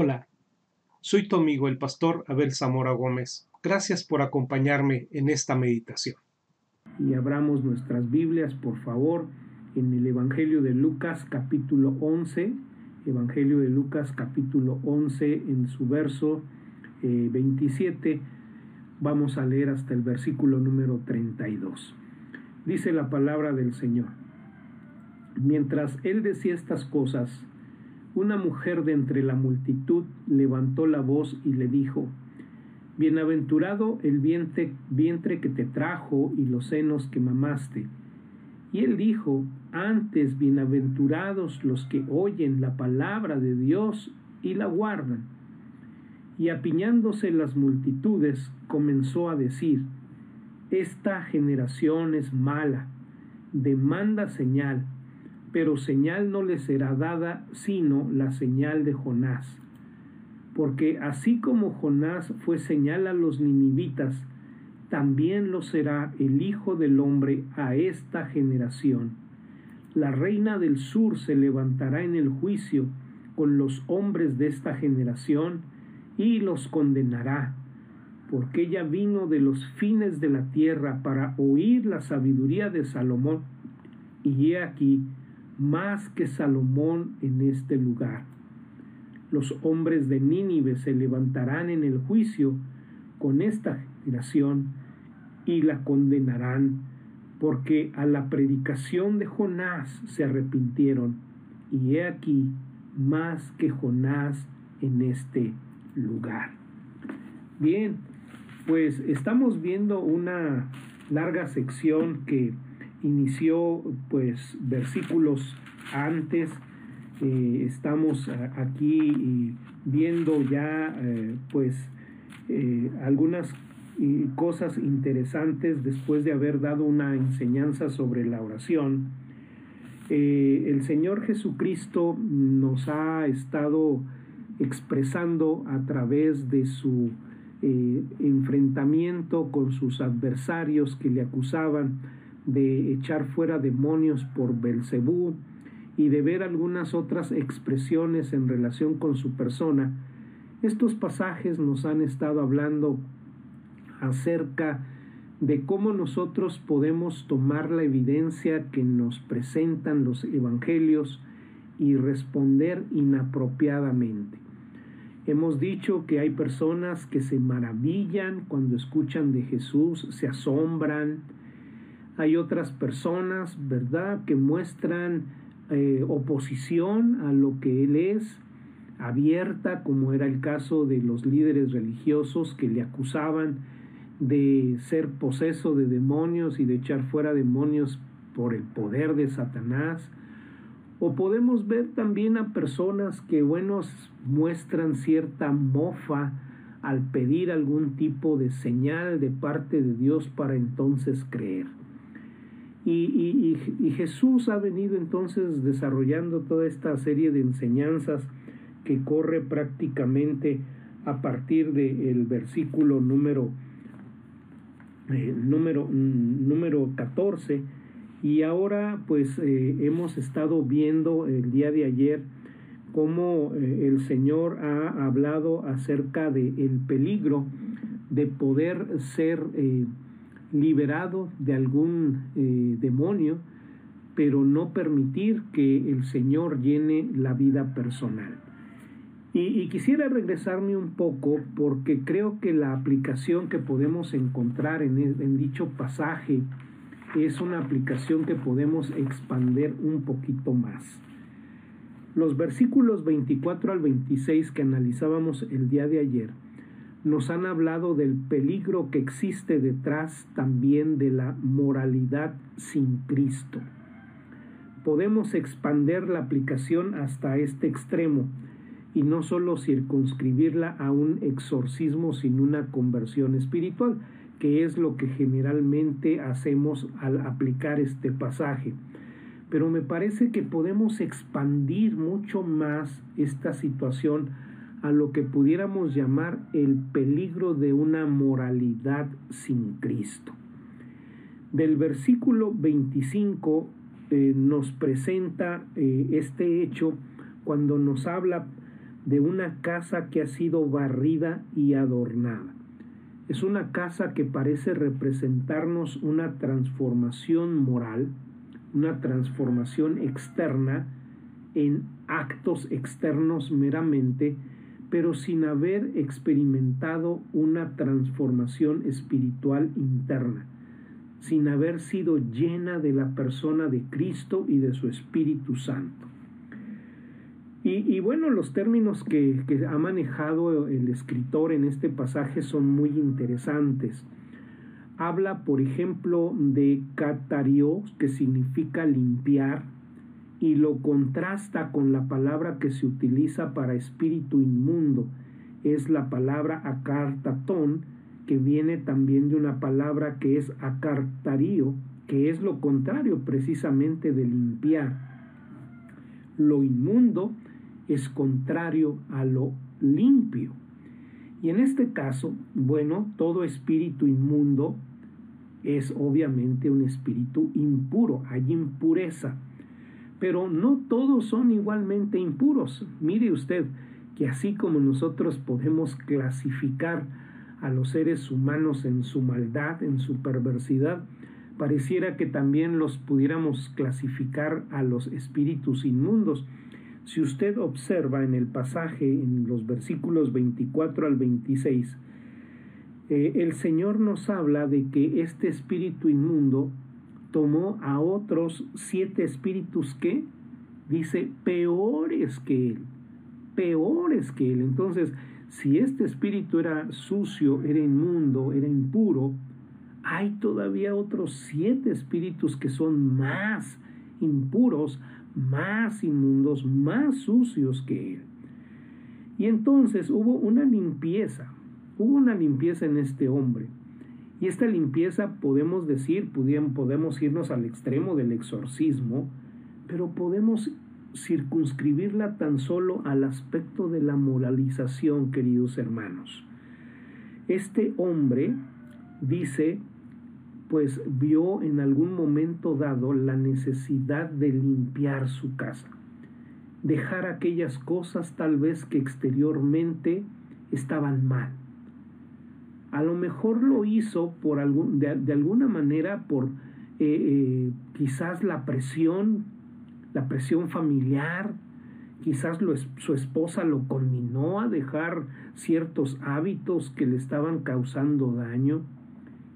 Hola, soy tu amigo el pastor Abel Zamora Gómez. Gracias por acompañarme en esta meditación. Y abramos nuestras Biblias, por favor, en el Evangelio de Lucas capítulo 11, Evangelio de Lucas capítulo 11, en su verso 27, eh, vamos a leer hasta el versículo número 32. Dice la palabra del Señor. Mientras él decía estas cosas, una mujer de entre la multitud levantó la voz y le dijo, Bienaventurado el vientre, que te trajo y los senos que mamaste. Y él dijo, antes bienaventurados los que oyen la palabra de Dios y la guardan. Y apiñándose las multitudes, comenzó a decir, Esta generación es mala, demanda señal pero señal no le será dada sino la señal de Jonás. Porque así como Jonás fue señal a los ninivitas, también lo será el Hijo del Hombre a esta generación. La reina del sur se levantará en el juicio con los hombres de esta generación y los condenará, porque ella vino de los fines de la tierra para oír la sabiduría de Salomón, y he aquí más que Salomón en este lugar. Los hombres de Nínive se levantarán en el juicio con esta generación y la condenarán, porque a la predicación de Jonás se arrepintieron, y he aquí más que Jonás en este lugar. Bien, pues estamos viendo una larga sección que inició pues versículos antes. Eh, estamos aquí viendo ya eh, pues eh, algunas cosas interesantes después de haber dado una enseñanza sobre la oración. el Señor Jesucristo nos ha estado expresando a través de su enfrentamiento con sus adversarios que le acusaban de echar fuera demonios por Belcebú y de ver algunas otras expresiones en relación con su persona, estos pasajes nos han estado hablando acerca de cómo nosotros podemos tomar la evidencia que nos presentan los evangelios y responder inapropiadamente. Hemos dicho que hay personas que se maravillan cuando escuchan de Jesús, se asombran, hay otras personas, ¿verdad?, que muestran eh, oposición a lo que Él es, abierta, como era el caso de los líderes religiosos que le acusaban de ser poseso de demonios y de echar fuera demonios por el poder de Satanás. O podemos ver también a personas que, bueno, muestran cierta mofa al pedir algún tipo de señal de parte de Dios para entonces creer. Y, Jesús ha venido entonces desarrollando toda esta serie de enseñanzas que corre prácticamente a partir del versículo número, eh, número, número 14. Y ahora pues eh, hemos estado viendo el día de ayer cómo eh, el Señor ha hablado acerca del el peligro de poder ser liberado de algún eh, demonio, pero no permitir que el Señor llene la vida personal. Y, quisiera regresarme un poco porque creo que la aplicación que podemos encontrar en, en dicho pasaje es una aplicación que podemos expander un poquito más. Los versículos 24 al 26 que analizábamos el día de ayer nos han hablado del peligro que existe detrás también de la moralidad sin Cristo. Podemos expander la aplicación hasta este extremo y no solo circunscribirla a un exorcismo sin una conversión espiritual, que es lo que generalmente hacemos al aplicar este pasaje. Pero me parece que podemos expandir mucho más esta situación a lo que pudiéramos llamar el peligro de una moralidad sin Cristo. Del versículo 25 eh, nos presenta eh, este hecho cuando nos habla de una casa que ha sido barrida y adornada. Es una casa que parece representarnos una transformación moral, una transformación externa en actos externos meramente, pero sin haber experimentado una transformación espiritual interna, sin haber sido llena de la persona de Cristo y de su Espíritu Santo. Y, bueno, los términos que, que, ha manejado el escritor en este pasaje son muy interesantes. Habla, por ejemplo, de catario, que significa limpiar, y lo contrasta con la palabra que se utiliza para espíritu inmundo. Es la palabra acartatón, que viene también de una palabra que es acartarío, que es lo contrario precisamente de limpiar. Lo inmundo es contrario a lo limpio. Y en este caso, bueno, todo espíritu inmundo es obviamente un espíritu impuro, hay impureza. Pero no todos son igualmente impuros. Mire usted que así como nosotros podemos clasificar a los seres humanos en su maldad, en su perversidad, pareciera que también los pudiéramos clasificar a los espíritus inmundos. Si usted observa en el pasaje, en los versículos 24 al 26, eh, el Señor nos habla de que este espíritu inmundo tomó a otros siete espíritus que, dice, peores que él, peores que él. Entonces, si este espíritu era sucio, era inmundo, era impuro, hay todavía otros siete espíritus que son más impuros, más inmundos, más sucios que él. Y entonces hubo una limpieza, hubo una limpieza en este hombre. Y esta limpieza podemos decir, podemos irnos al extremo del exorcismo, pero podemos circunscribirla tan solo al aspecto de la moralización, queridos hermanos. Este hombre dice pues vio en algún momento dado la necesidad de limpiar su casa, dejar aquellas cosas tal vez que exteriormente estaban mal. A lo mejor lo hizo por algún, de, alguna manera por eh, eh, quizás la presión, la presión familiar, quizás su esposa lo conminó a dejar ciertos hábitos que le estaban causando daño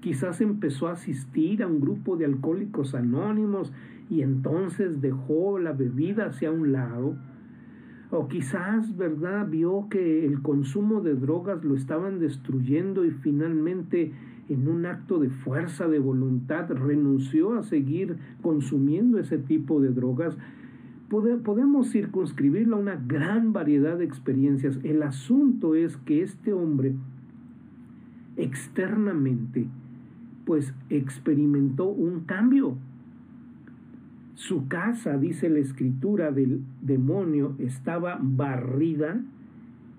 Quizás empezó a asistir a un grupo de alcohólicos anónimos y entonces dejó la bebida hacia un lado. O quizás, ¿verdad?, vio que el consumo de drogas lo estaban destruyendo y finalmente en un acto de fuerza de voluntad renunció a seguir consumiendo ese tipo de drogas. podemos circunscribirlo a una gran variedad de experiencias. El asunto es que este hombre externamente pues experimentó un cambio. Su casa, dice la escritura del demonio, estaba barrida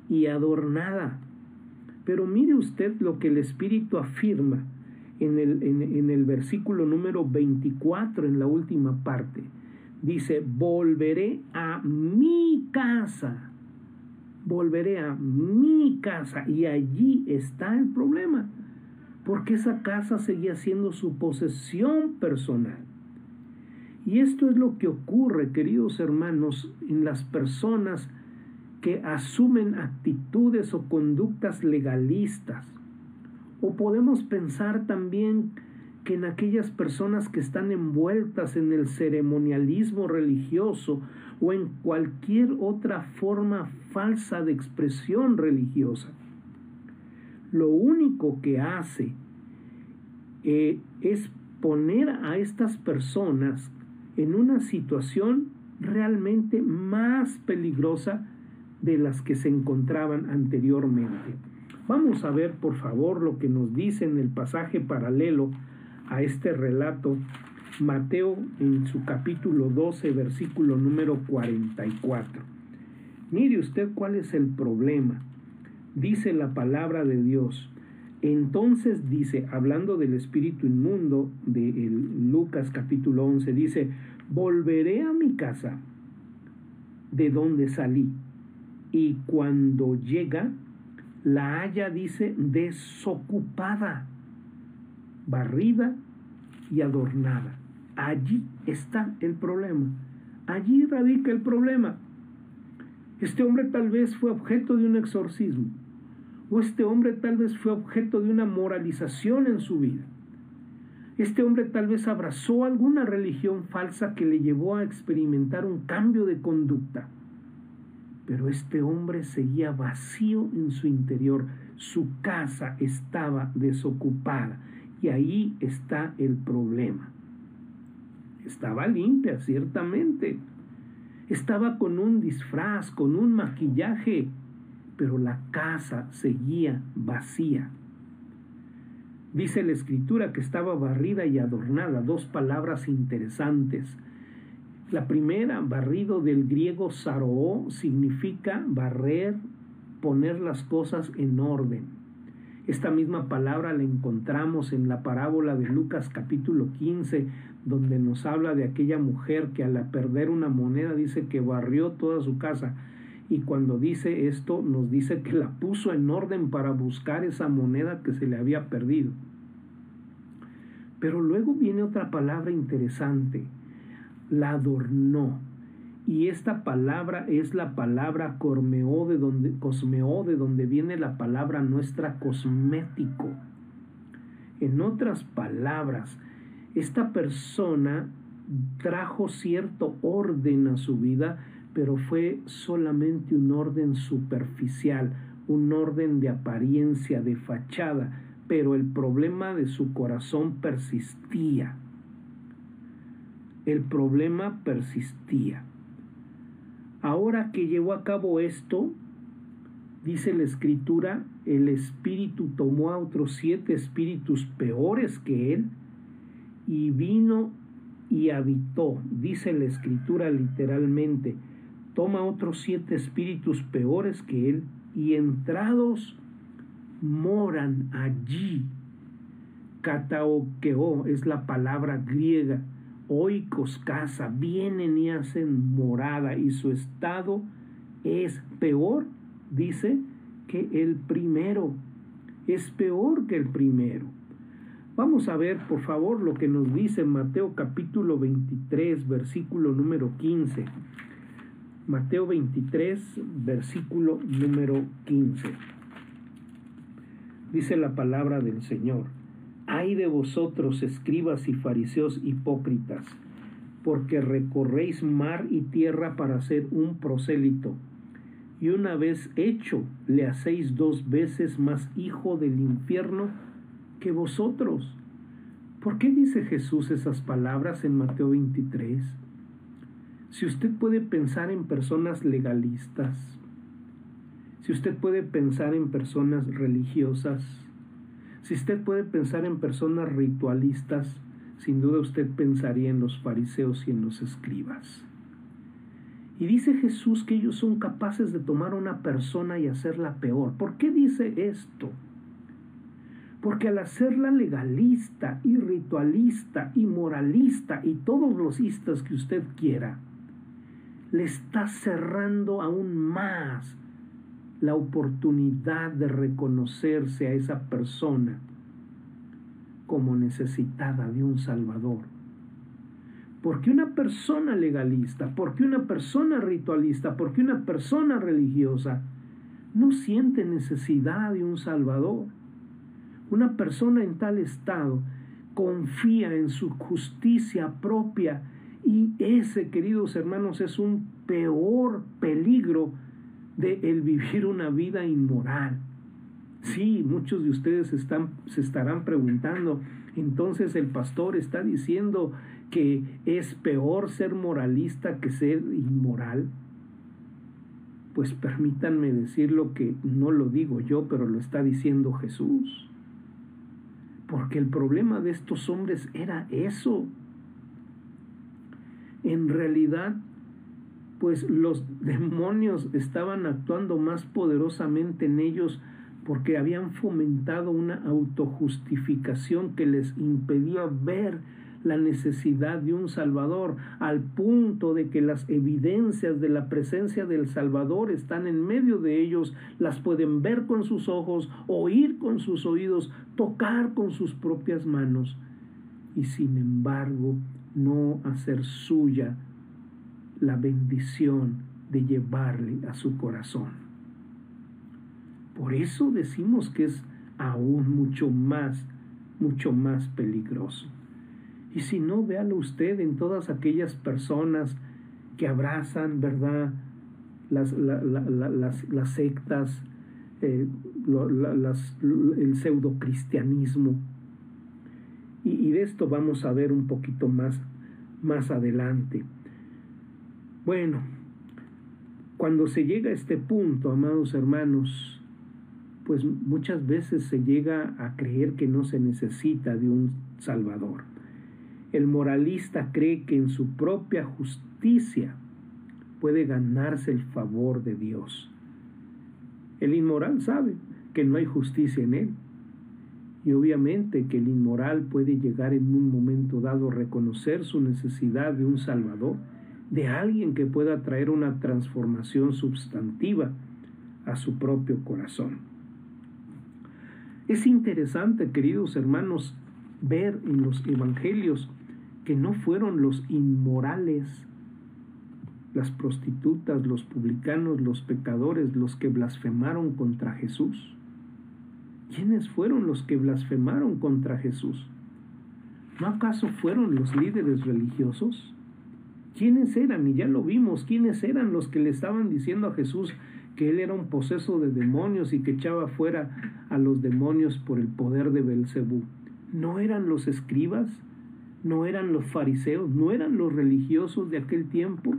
y adornada. Pero mire usted lo que el Espíritu afirma en el, en, el versículo número 24, en la última parte. Dice, volveré a mi casa. Volveré a mi casa. Y allí está el problema porque esa casa seguía siendo su posesión personal. Y esto es lo que ocurre, queridos hermanos, en las personas que asumen actitudes o conductas legalistas. O podemos pensar también que en aquellas personas que están envueltas en el ceremonialismo religioso o en cualquier otra forma falsa de expresión religiosa lo único que hace eh, es poner a estas personas en una situación realmente más peligrosa de las que se encontraban anteriormente. Vamos a ver, por favor, lo que nos dice en el pasaje paralelo a este relato, Mateo en su capítulo 12, versículo número 44. Mire usted cuál es el problema dice la palabra de Dios. Entonces dice, hablando del espíritu inmundo de Lucas capítulo 11, dice, volveré a mi casa de donde salí y cuando llega, la halla, dice, desocupada, barrida y adornada. Allí está el problema. Allí radica el problema. Este hombre tal vez fue objeto de un exorcismo, o este hombre tal vez fue objeto de una moralización en su vida. Este hombre tal vez abrazó alguna religión falsa que le llevó a experimentar un cambio de conducta. Pero este hombre seguía vacío en su interior. Su casa estaba desocupada. Y ahí está el problema. Estaba limpia, ciertamente. Estaba con un disfraz, con un maquillaje, pero la casa seguía vacía. Dice la escritura que estaba barrida y adornada, dos palabras interesantes. La primera, barrido del griego saroo, significa barrer, poner las cosas en orden. Esta misma palabra la encontramos en la parábola de Lucas capítulo 15, donde nos habla de aquella mujer que al perder una moneda dice que barrió toda su casa. Y cuando dice esto, nos dice que la puso en orden para buscar esa moneda que se le había perdido. Pero luego viene otra palabra interesante, la adornó. Y esta palabra es la palabra cormeo de donde, de donde viene la palabra nuestra cosmético. En otras palabras, esta persona trajo cierto orden a su vida, pero fue solamente un orden superficial, un orden de apariencia, de fachada, pero el problema de su corazón persistía. El problema persistía. Ahora que llevó a cabo esto, dice la escritura, el espíritu tomó a otros siete espíritus peores que él, y vino y habitó, dice la escritura literalmente, toma otros siete espíritus peores que él y entrados moran allí. Kataokeo es la palabra griega. Oikos casa, vienen y hacen morada y su estado es peor, dice, que el primero. Es peor que el primero. Vamos a ver, por favor, lo que nos dice Mateo capítulo 23, versículo número 15. Mateo 23, versículo número 15. Dice la palabra del Señor. Ay de vosotros, escribas y fariseos hipócritas, porque recorréis mar y tierra para ser un prosélito, y una vez hecho le hacéis dos veces más hijo del infierno que vosotros. ¿Por qué dice Jesús esas palabras en Mateo 23? Si usted puede pensar en personas legalistas, si usted puede pensar en personas religiosas, si usted puede pensar en personas ritualistas, sin duda usted pensaría en los fariseos y en los escribas. Y dice Jesús que ellos son capaces de tomar una persona y hacerla peor. ¿Por qué dice esto? Porque al hacerla legalista y ritualista y moralista y todos los istas que usted quiera, le está cerrando aún más la oportunidad de reconocerse a esa persona como necesitada de un Salvador. Porque una persona legalista, porque una persona ritualista, porque una persona religiosa no siente necesidad de un Salvador. Una persona en tal estado confía en su justicia propia y ese, queridos hermanos, es un peor peligro de el vivir una vida inmoral. Sí, muchos de ustedes están, se estarán preguntando, entonces el pastor está diciendo que es peor ser moralista que ser inmoral. Pues permítanme decir lo que no lo digo yo, pero lo está diciendo Jesús. Porque el problema de estos hombres era eso. En realidad, pues los demonios estaban actuando más poderosamente en ellos porque habían fomentado una autojustificación que les impedía ver la necesidad de un Salvador, al punto de que las evidencias de la presencia del Salvador están en medio de ellos, las pueden ver con sus ojos, oír con sus oídos, tocar con sus propias manos, y sin embargo no hacer suya la bendición de llevarle a su corazón. Por eso decimos que es aún mucho más, mucho más peligroso. Y si no, véalo usted en todas aquellas personas que abrazan, ¿verdad? Las, sectas, eh, el pseudo cristianismo. Y, de esto vamos a ver un poquito más, más adelante. Bueno, cuando se llega a este punto, amados hermanos, pues muchas veces se llega a creer que no se necesita de un Salvador. El moralista cree que en su propia justicia puede ganarse el favor de Dios. El inmoral sabe que no hay justicia en él. Y obviamente que el inmoral puede llegar en un momento dado a reconocer su necesidad de un Salvador, de alguien que pueda traer una transformación sustantiva a su propio corazón. Es interesante, queridos hermanos, ver en los evangelios que no fueron los inmorales, las prostitutas, los publicanos, los pecadores, los que blasfemaron contra Jesús. ¿Quiénes fueron los que blasfemaron contra Jesús? ¿No acaso fueron los líderes religiosos? ¿Quiénes eran? Y ya lo vimos, ¿quiénes eran los que le estaban diciendo a Jesús que él era un poseso de demonios y que echaba fuera a los demonios por el poder de Belcebú? ¿No eran los escribas? no eran los fariseos, no eran los religiosos de aquel tiempo.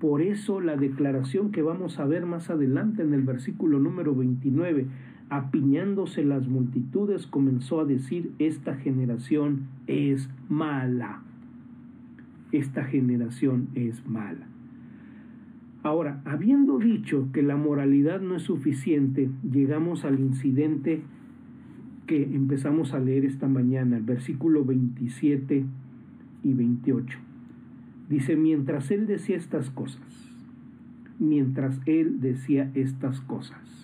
Por eso la declaración que vamos a ver más adelante en el versículo número 29, apiñándose las multitudes, comenzó a decir, esta generación es mala. Esta generación es mala. Ahora, habiendo dicho que la moralidad no es suficiente, llegamos al incidente que empezamos a leer esta mañana, el versículo 27 y 28. Dice, mientras él decía estas cosas, mientras él decía estas cosas.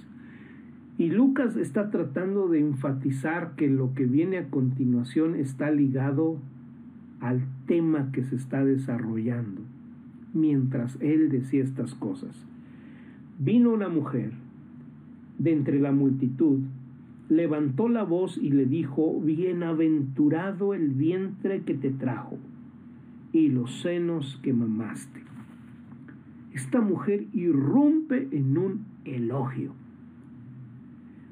Y Lucas está tratando de enfatizar que lo que viene a continuación está ligado al tema que se está desarrollando. Mientras él decía estas cosas, vino una mujer de entre la multitud levantó la voz y le dijo, Bienaventurado el vientre que te trajo y los senos que mamaste. Esta mujer irrumpe en un elogio.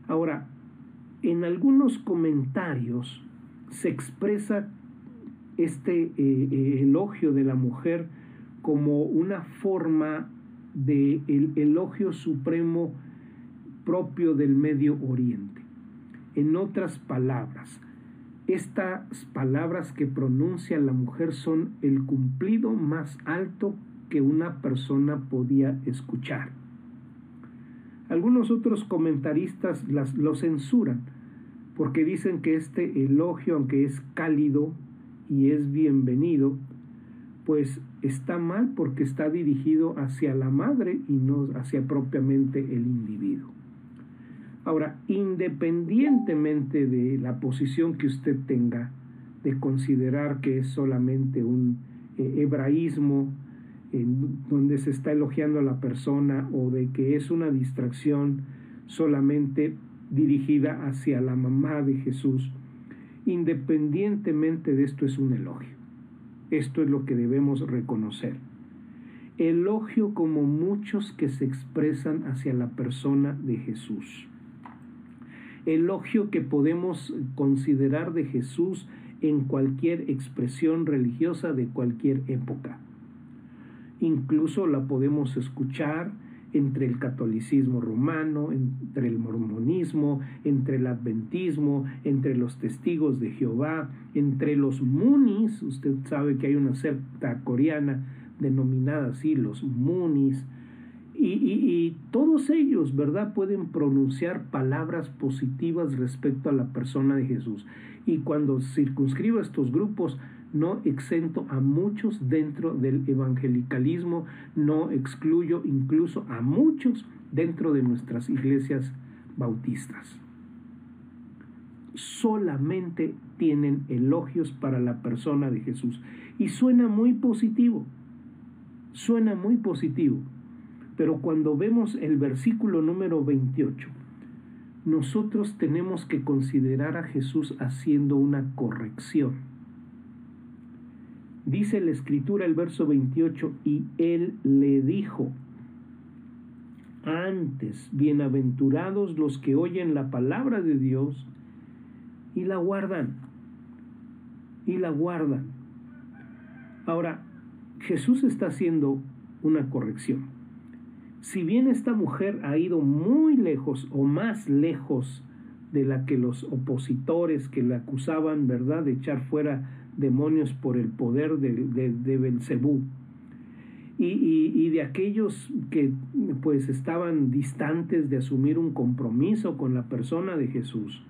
Ahora, en algunos comentarios se expresa este eh, eh, elogio de la mujer como una forma de el elogio supremo propio del Medio Oriente. En otras palabras, estas palabras que pronuncia la mujer son el cumplido más alto que una persona podía escuchar. Algunos otros comentaristas las, lo censuran porque dicen que este elogio, aunque es cálido y es bienvenido, pues está mal porque está dirigido hacia la madre y no hacia propiamente el individuo. Ahora, independientemente de la posición que usted tenga, de considerar que es solamente un eh, hebraísmo donde se está elogiando a la persona o de que es una distracción solamente dirigida hacia la mamá de Jesús, independientemente de esto es un elogio. Esto es lo que debemos reconocer. Elogio como muchos que se expresan hacia la persona de Jesús elogio que podemos considerar de Jesús en cualquier expresión religiosa de cualquier época. Incluso la podemos escuchar entre el catolicismo romano, entre el mormonismo, entre el adventismo, entre los testigos de Jehová, entre los munis, usted sabe que hay una secta coreana denominada así, los munis, y, todos ellos, ¿verdad?, pueden pronunciar palabras positivas respecto a la persona de Jesús. Y cuando circunscribo estos grupos, no exento a muchos dentro del evangelicalismo, no excluyo incluso a muchos dentro de nuestras iglesias bautistas. Solamente tienen elogios para la persona de Jesús. Y suena muy positivo, suena muy positivo. Pero cuando vemos el versículo número 28, nosotros tenemos que considerar a Jesús haciendo una corrección. Dice la escritura el verso 28, y él le dijo, antes, bienaventurados los que oyen la palabra de Dios y la guardan, y la guardan. Ahora, Jesús está haciendo una corrección si bien esta mujer ha ido muy lejos o más lejos de la que los opositores que le acusaban, ¿verdad?, de echar fuera demonios por el poder de, de, Belcebú, y, y, de aquellos que pues estaban distantes de asumir un compromiso con la persona de Jesús,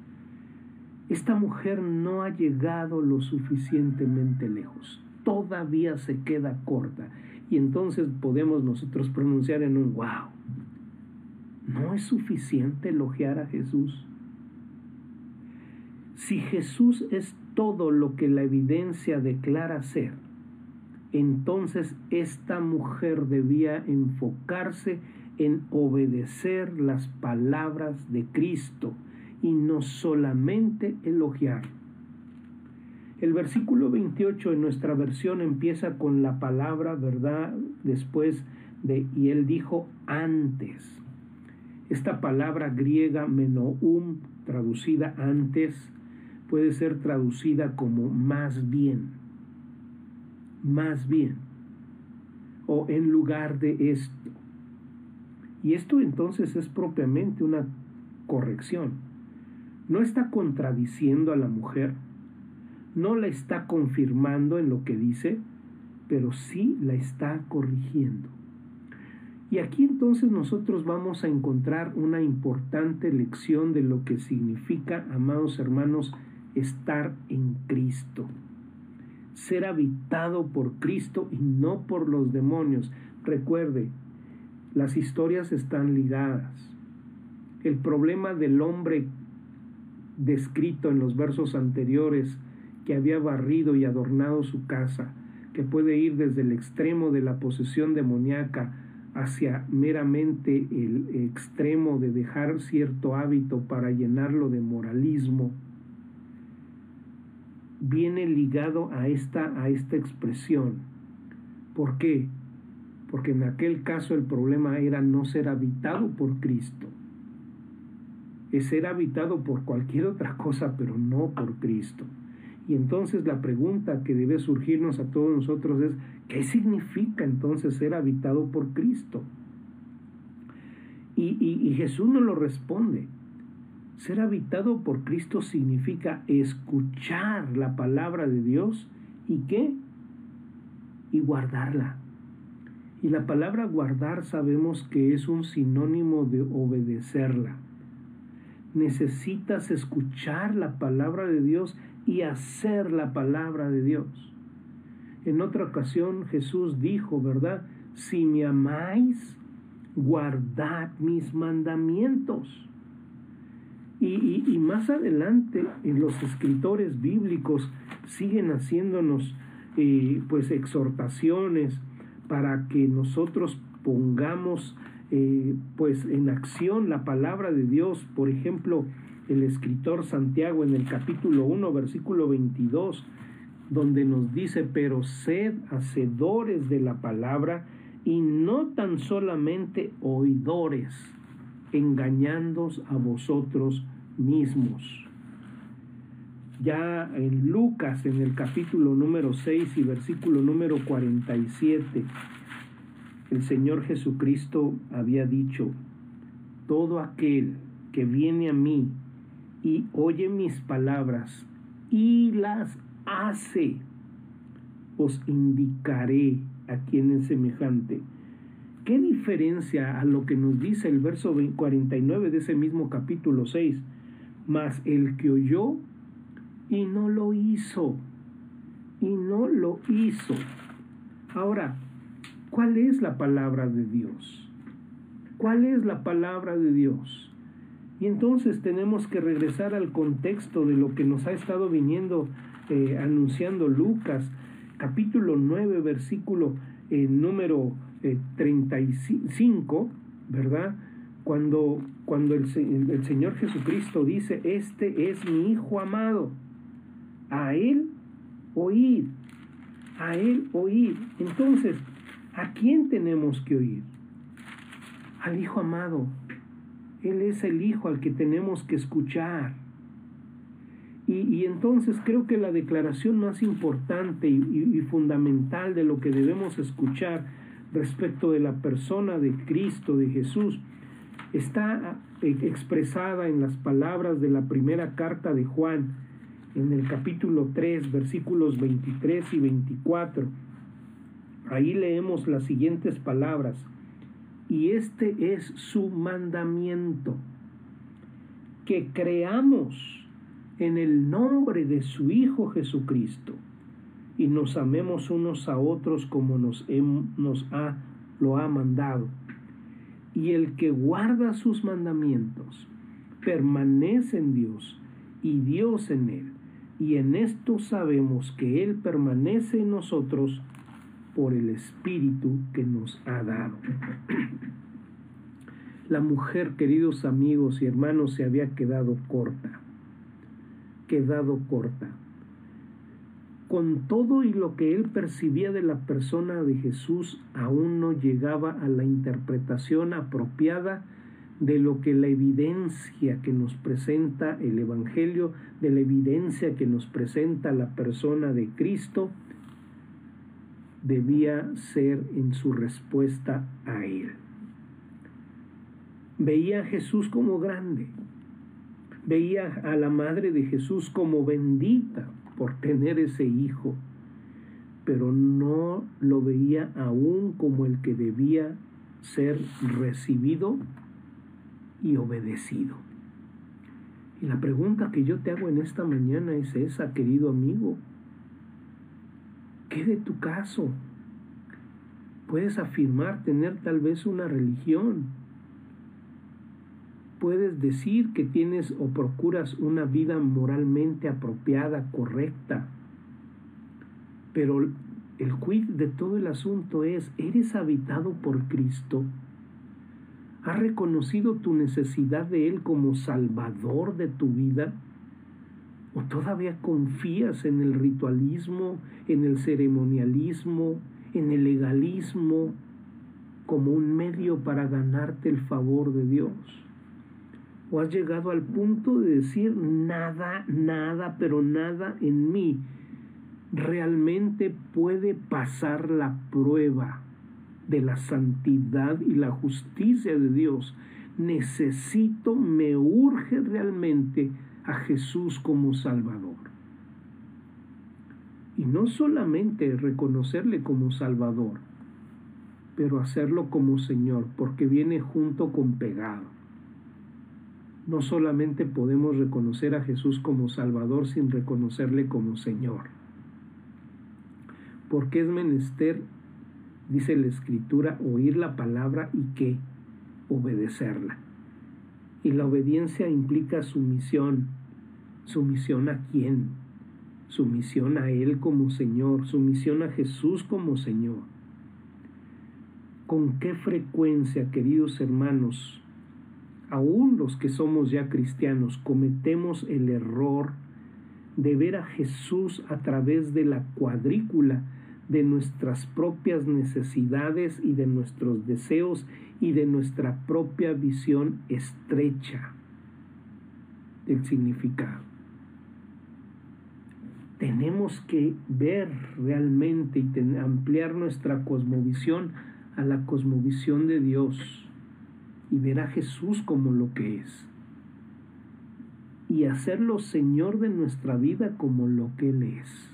esta mujer no ha llegado lo suficientemente lejos, todavía se queda corta y entonces podemos nosotros pronunciar en un wow. No es suficiente elogiar a Jesús. Si Jesús es todo lo que la evidencia declara ser, entonces esta mujer debía enfocarse en obedecer las palabras de Cristo y no solamente elogiar. El versículo 28 en nuestra versión empieza con la palabra verdad después de y él dijo antes. Esta palabra griega menoum, traducida antes, puede ser traducida como más bien, más bien, o en lugar de esto. Y esto entonces es propiamente una corrección. No está contradiciendo a la mujer, no la está confirmando en lo que dice, pero sí la está corrigiendo. Y aquí entonces nosotros vamos a encontrar una importante lección de lo que significa, amados hermanos, estar en Cristo. Ser habitado por Cristo y no por los demonios. Recuerde, las historias están ligadas. El problema del hombre descrito en los versos anteriores que había barrido y adornado su casa, que puede ir desde el extremo de la posesión demoníaca hacia meramente el extremo de dejar cierto hábito para llenarlo de moralismo, viene ligado a esta, a esta expresión. ¿Por qué? Porque en aquel caso el problema era no ser habitado por Cristo. Es ser habitado por cualquier otra cosa, pero no por Cristo. Y entonces la pregunta que debe surgirnos a todos nosotros es, ¿qué significa entonces ser habitado por Cristo? Y, y, Jesús nos lo responde. Ser habitado por Cristo significa escuchar la palabra de Dios y qué? Y guardarla. Y la palabra guardar sabemos que es un sinónimo de obedecerla. Necesitas escuchar la palabra de Dios y hacer la palabra de Dios. En otra ocasión Jesús dijo, ¿verdad? Si me amáis, guardad mis mandamientos. Y, más adelante en los escritores bíblicos siguen haciéndonos eh, pues exhortaciones para que nosotros pongamos eh, pues en acción la palabra de Dios. Por ejemplo, el escritor Santiago en el capítulo 1, versículo 22, donde nos dice, pero sed hacedores de la palabra y no tan solamente oidores, engañándos a vosotros mismos. Ya en Lucas, en el capítulo número 6 y versículo número 47, el Señor Jesucristo había dicho, todo aquel que viene a mí y oye mis palabras y las hace, os indicaré a quien es semejante. ¿Qué diferencia a lo que nos dice el verso 49 de ese mismo capítulo 6? Mas el que oyó y no lo hizo. Y no lo hizo. Ahora, ¿cuál es la palabra de Dios? ¿Cuál es la palabra de Dios? Y entonces tenemos que regresar al contexto de lo que nos ha estado viniendo eh, anunciando Lucas, capítulo 9, versículo eh, número 35, eh, ¿verdad? Cuando, cuando el, el Señor Jesucristo dice, este es mi Hijo amado, a Él oír, a Él oír. Entonces, ¿a quién tenemos que oír? Al Hijo amado. Él es el Hijo al que tenemos que escuchar. Y, entonces creo que la declaración más importante y, fundamental de lo que debemos escuchar respecto de la persona de Cristo, de Jesús, está eh, expresada en las palabras de la primera carta de Juan, en el capítulo 3, versículos 23 y 24. Ahí leemos las siguientes palabras. Y este es su mandamiento, que creamos en el nombre de su Hijo Jesucristo y nos amemos unos a otros como nos, ha, lo ha mandado. Y el que guarda sus mandamientos permanece en Dios y Dios en él. Y en esto sabemos que Él permanece en nosotros por el Espíritu que nos ha dado. La mujer, queridos amigos y hermanos, se había quedado corta quedado corta. Con todo y lo que él percibía de la persona de Jesús, aún no llegaba a la interpretación apropiada de lo que la evidencia que nos presenta el Evangelio, de la evidencia que nos presenta la persona de Cristo, debía ser en su respuesta a él. Veía a Jesús como grande, veía a la madre de Jesús como bendita por tener ese hijo, pero no lo veía aún como el que debía ser recibido y obedecido. Y la pregunta que yo te hago en esta mañana es esa, querido amigo. ¿Qué de tu caso? Puedes afirmar tener tal vez una religión, puedes decir que tienes o procuras una vida moralmente apropiada, correcta, pero el quid de todo el asunto es, ¿eres habitado por Cristo? ¿Has reconocido tu necesidad de Él como salvador de tu vida? ¿O todavía confías en el ritualismo, en el ceremonialismo, en el legalismo como un medio para ganarte el favor de Dios? O has llegado al punto de decir nada, nada, pero nada en mí realmente puede pasar la prueba de la santidad y la justicia de Dios. Necesito, me urge realmente a Jesús como Salvador. Y no solamente reconocerle como Salvador, pero hacerlo como Señor, porque viene junto con pegado no solamente podemos reconocer a Jesús como Salvador sin reconocerle como Señor. Porque es menester, dice la Escritura, oír la palabra y qué? Obedecerla. Y la obediencia implica sumisión. ¿Sumisión a quién? Sumisión a Él como Señor, sumisión a Jesús como Señor. ¿Con qué frecuencia, queridos hermanos, aún los que somos ya cristianos, cometemos el error de ver a Jesús a través de la cuadrícula de nuestras propias necesidades y de nuestros deseos y de nuestra propia visión estrecha del significado. Tenemos que ver realmente y ampliar nuestra cosmovisión a la cosmovisión de Dios y ver a Jesús como lo que es. Y hacerlo Señor de nuestra vida como lo que Él es.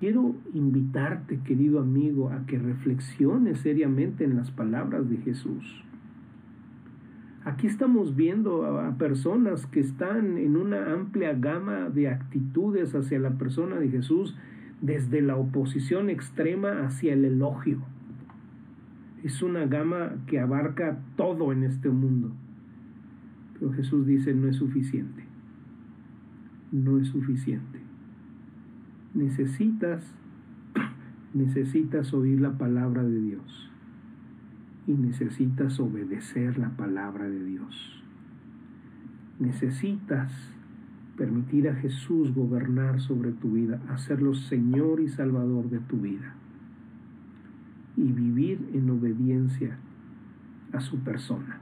Quiero invitarte, querido amigo, a que reflexiones seriamente en las palabras de Jesús. Aquí estamos viendo a personas que están en una amplia gama de actitudes hacia la persona de Jesús, desde la oposición extrema hacia el elogio. Es una gama que abarca todo en este mundo. Pero Jesús dice, no es suficiente. No es suficiente. Necesitas, necesitas oír la palabra de Dios y necesitas obedecer la palabra de Dios. Necesitas permitir a Jesús gobernar sobre tu vida, hacerlo Señor y Salvador de tu vida y vivir en obediencia a su persona.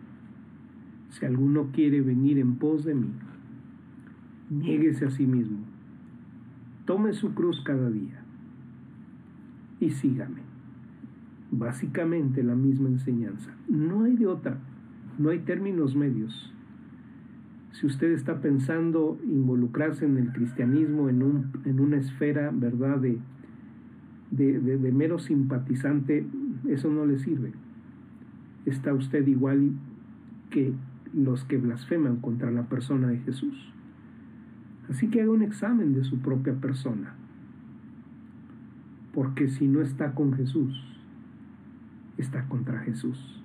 Si alguno quiere venir en pos de mí, niéguese a sí mismo, tome su cruz cada día y sígame básicamente la misma enseñanza. No hay de otra, no hay términos medios. Si usted está pensando involucrarse en el cristianismo en, un, en una esfera, ¿verdad?, de, mero simpatizante, eso no le sirve. Está usted igual que los que blasfeman contra la persona de Jesús. Así que haga un examen de su propia persona. Porque si no está con Jesús, está contra Jesús.